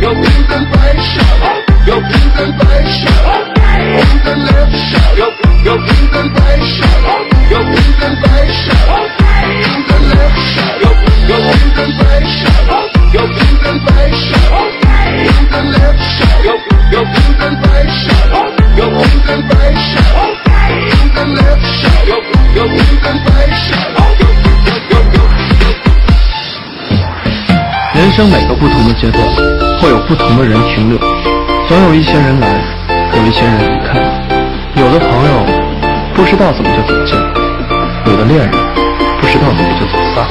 要平等，白手；要平等，白手；要平等，白手；要平等，白手；要平等，白手；要平等，白手；要平等，白手；要平等。人生每个不同的阶段，会有不同的人停留，总有一些人来，有一些人离开。有的朋友不知道怎么就走近，有的恋人不知道怎么就走散。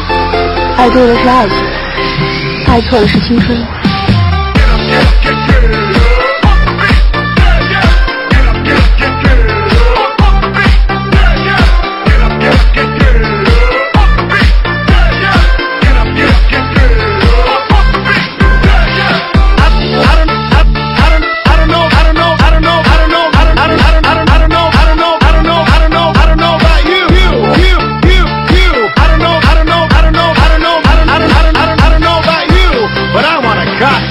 爱对了是爱情，爱错了是青春。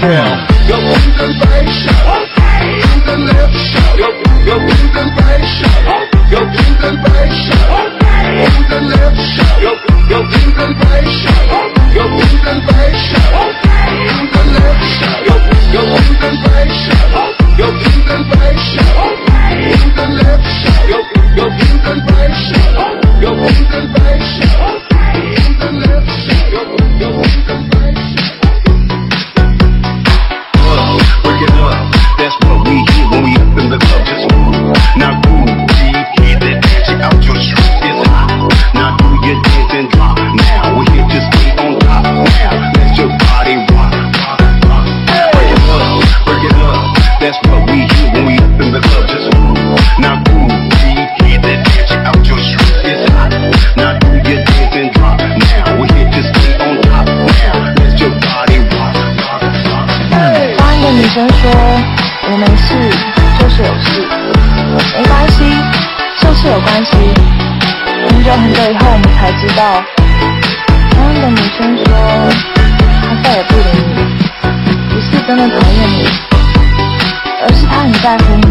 down. Go to the bass shop. Okay. To the left shop. Go, go to the bass shop. Go to the bass shop. Okay. To the left shop. Go, go to the bass shop. Go to the bass shop. Okay. To the left shop. Go, go to the bass shop. Go to the bank shop. Okay. To the left shop. Go, go to the bank shop. Go to the bank shop. 女生说我没事就是有事没关系就是有关系很久很久以后我们才知道当一个女生说她再也不理你不是真的讨厌你而是她很在乎你